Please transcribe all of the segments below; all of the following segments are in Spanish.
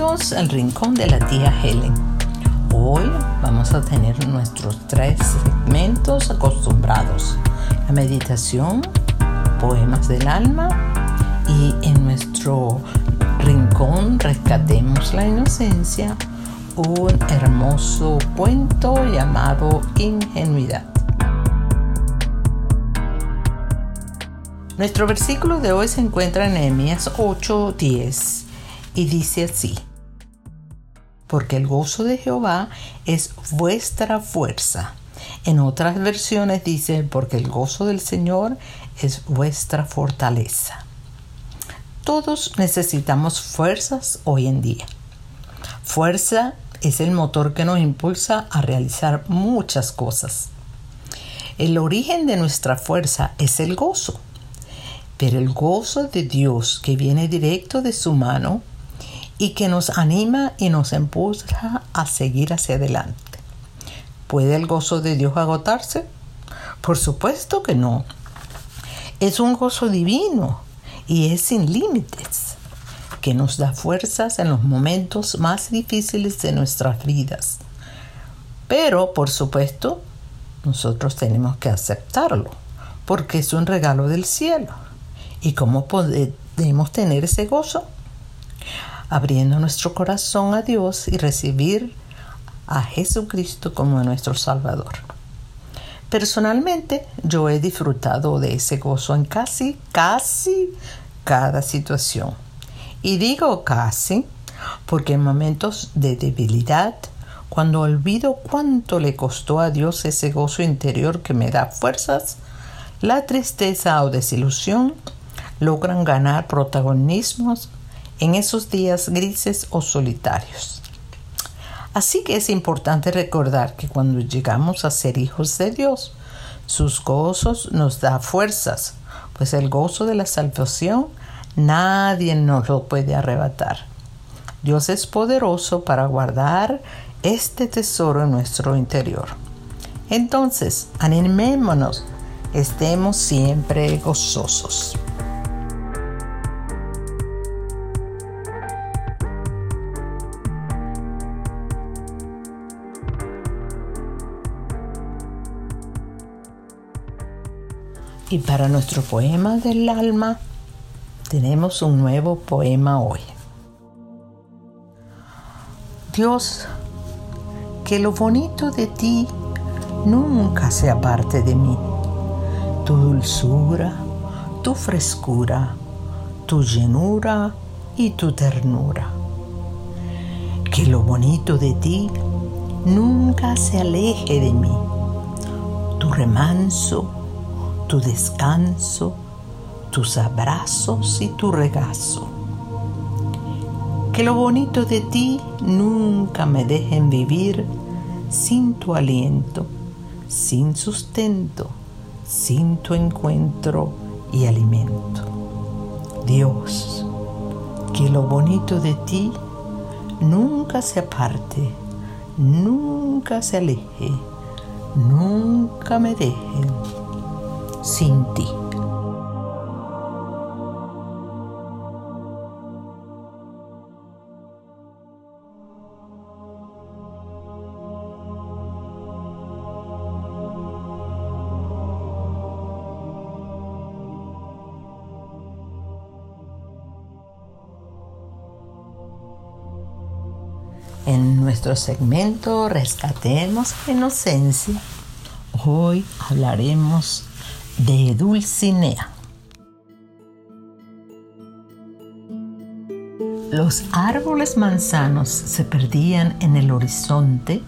Bienvenidos al rincón de la tía Helen. Hoy vamos a tener nuestros tres segmentos acostumbrados. La meditación, poemas del alma y en nuestro rincón rescatemos la inocencia, un hermoso cuento llamado Ingenuidad. Nuestro versículo de hoy se encuentra en Nehemías 8:10 y dice así: Porque el gozo de Jehová es vuestra fuerza. En otras versiones dice, porque el gozo del Señor es vuestra fortaleza. Todos necesitamos fuerzas hoy en día. Fuerza es el motor que nos impulsa a realizar muchas cosas. El origen de nuestra fuerza es el gozo pero el gozo de Dios que viene directo de su mano y que nos anima y nos impulsa a seguir hacia adelante. ¿Puede el gozo de Dios agotarse? Por supuesto que no. Es un gozo divino y es sin límites, que nos da fuerzas en los momentos más difíciles de nuestras vidas. Pero, por supuesto, nosotros tenemos que aceptarlo, porque es un regalo del cielo. ¿Y cómo podemos tener ese gozo? Abriendo nuestro corazón a Dios y recibir a Jesucristo como nuestro Salvador. Personalmente, yo he disfrutado de ese gozo en casi, casi cada situación. Y digo casi porque en momentos de debilidad, cuando olvido cuánto le costó a Dios ese gozo interior que me da fuerzas, la tristeza o desilusión logran ganar protagonismos en esos días grises o solitarios. Así que es importante recordar que cuando llegamos a ser hijos de Dios, sus gozos nos da fuerzas, pues el gozo de la salvación nadie nos lo puede arrebatar. Dios es poderoso para guardar este tesoro en nuestro interior. Entonces, animémonos, estemos siempre gozosos. Y para nuestro poema del alma tenemos un nuevo poema hoy. Dios, que lo bonito de ti nunca se aparte de mí. Tu dulzura, tu frescura, tu llenura y tu ternura. Que lo bonito de ti nunca se aleje de mí. Tu remanso, tu descanso, tus abrazos y tu regazo. Que lo bonito de ti nunca me dejen vivir sin tu aliento, sin sustento, sin tu encuentro y alimento. Dios, que lo bonito de ti nunca se aparte, nunca se aleje, nunca me dejen sin ti. En nuestro segmento Rescatemos Inocencia, hoy hablaremos de Dulcinea. Los árboles manzanos se perdían en el horizonte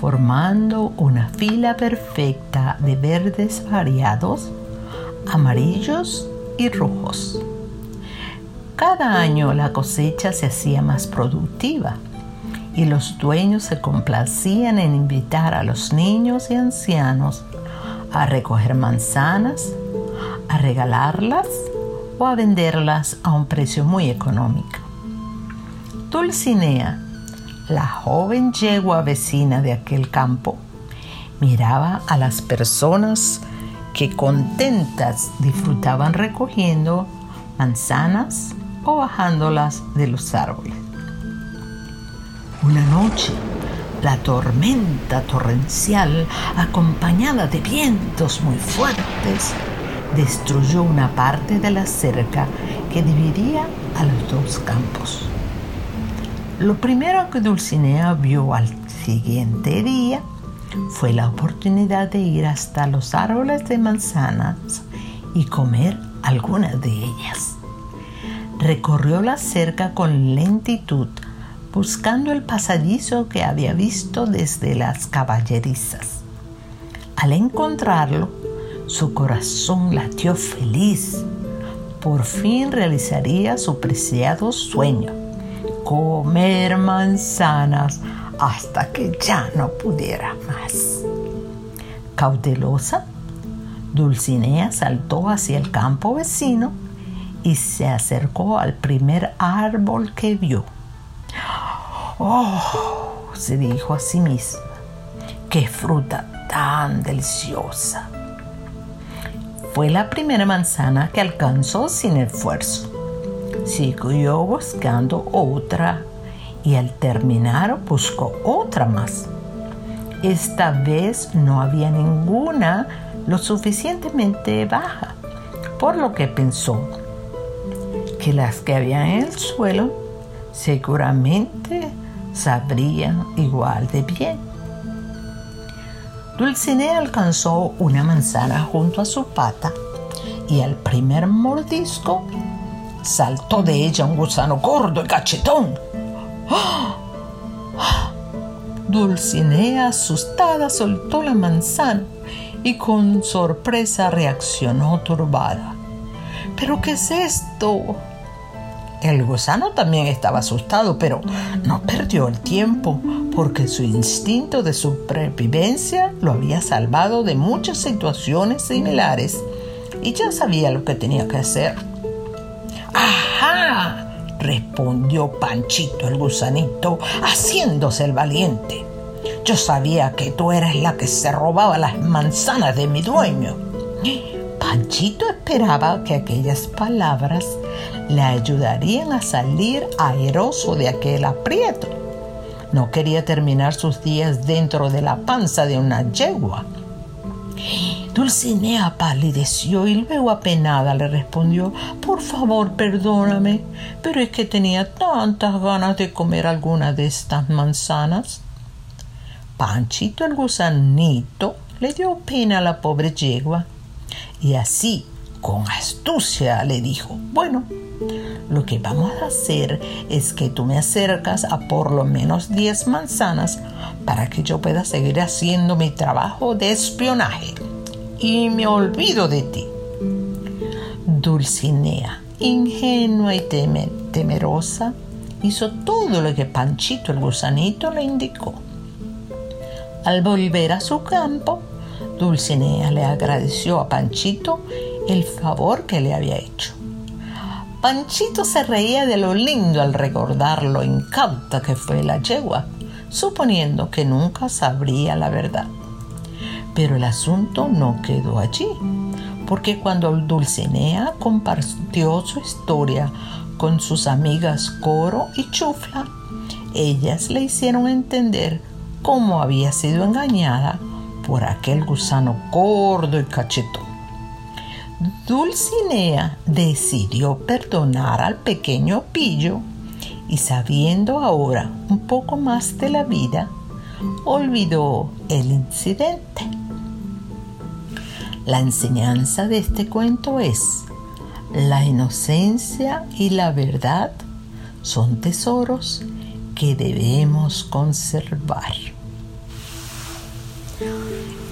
formando una fila perfecta de verdes variados, amarillos y rojos. Cada año la cosecha se hacía más productiva y los dueños se complacían en invitar a los niños y ancianos a recoger manzanas, a regalarlas o a venderlas a un precio muy económico. Dulcinea, la joven yegua vecina de aquel campo, miraba a las personas que contentas disfrutaban recogiendo manzanas o bajándolas de los árboles. Una noche, la tormenta torrencial, acompañada de vientos muy fuertes, destruyó una parte de la cerca que dividía a los dos campos. Lo primero que Dulcinea vio al siguiente día fue la oportunidad de ir hasta los árboles de manzanas y comer algunas de ellas. Recorrió la cerca con lentitud, buscando el pasadizo que había visto desde las caballerizas. Al encontrarlo, su corazón latió feliz. Por fin realizaría su preciado sueño, comer manzanas hasta que ya no pudiera más. Cautelosa, Dulcinea saltó hacia el campo vecino y se acercó al primer árbol que vio. ¡Oh! se dijo a sí misma, ¡qué fruta tan deliciosa! Fue la primera manzana que alcanzó sin esfuerzo. Siguió buscando otra y al terminar buscó otra más. Esta vez no había ninguna lo suficientemente baja, por lo que pensó que las que había en el suelo seguramente sabrían igual de bien. Dulcinea alcanzó una manzana junto a su pata y al primer mordisco saltó de ella un gusano gordo y cachetón Dulcinea, asustada, soltó la manzana y con sorpresa reaccionó turbada. ¿Pero qué es esto? El gusano también estaba asustado, pero no perdió el tiempo porque su instinto de supervivencia lo había salvado de muchas situaciones similares y ya sabía lo que tenía que hacer. ¡Ajá! respondió Panchito el gusanito, haciéndose el valiente. Yo sabía que tú eras la que se robaba las manzanas de mi dueño. Panchito esperaba que aquellas palabras le ayudarían a salir airoso de aquel aprieto. No quería terminar sus días dentro de la panza de una yegua. Dulcinea palideció y luego apenada le respondió Por favor, perdóname, pero es que tenía tantas ganas de comer alguna de estas manzanas. Panchito el gusanito le dio pena a la pobre yegua y así, con astucia, le dijo Bueno, lo que vamos a hacer es que tú me acercas a por lo menos diez manzanas para que yo pueda seguir haciendo mi trabajo de espionaje y me olvido de ti. Dulcinea, ingenua y temerosa, hizo todo lo que Panchito el gusanito le indicó. Al volver a su campo, Dulcinea le agradeció a Panchito el favor que le había hecho. Panchito se reía de lo lindo al recordar lo incauta que fue la yegua, suponiendo que nunca sabría la verdad. Pero el asunto no quedó allí, porque cuando Dulcinea compartió su historia con sus amigas Coro y Chufla, ellas le hicieron entender cómo había sido engañada por aquel gusano gordo y cachetón. Dulcinea decidió perdonar al pequeño pillo y sabiendo ahora un poco más de la vida, olvidó el incidente. La enseñanza de este cuento es, la inocencia y la verdad son tesoros que debemos conservar.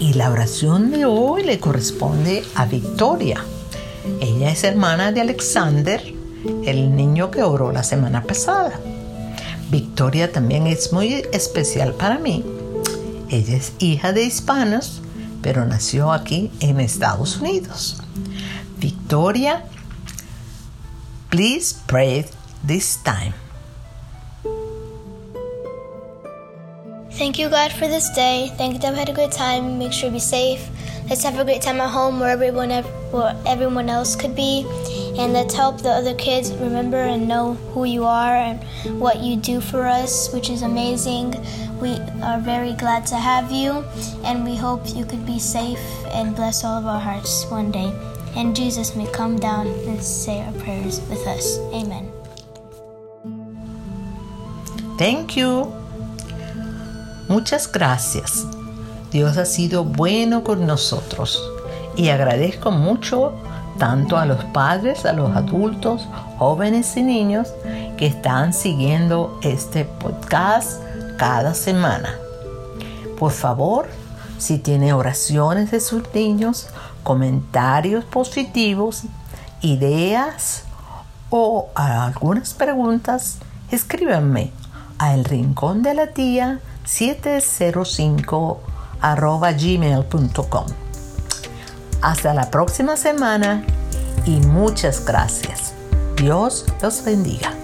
Y la oración de hoy le corresponde a Victoria. Ella es hermana de Alexander, el niño que oró la semana pasada. Victoria también es muy especial para mí. Ella es hija de hispanos pero nació aquí en Estados Unidos. Victoria, please pray this time. Thank you, God, for this day. Thank you that we had a good time. Make sure be safe. Let's have a great time at home where everyone, where everyone else could be. And let's help the other kids remember and know who you are and what you do for us, which is amazing. We are very glad to have you, and we hope you could be safe and bless all of our hearts one day. And Jesus may come down and say our prayers with us. Amen. Thank you. Muchas gracias. Dios ha sido bueno con nosotros y agradezco mucho tanto a los padres, a los adultos, jóvenes y niños que están siguiendo este podcast cada semana. Por favor, si tiene oraciones de sus niños, comentarios positivos, ideas o algunas preguntas, escríbanme a el rincón de la tía 705 arroba gmail.com. Hasta la próxima semana y muchas gracias. Dios los bendiga.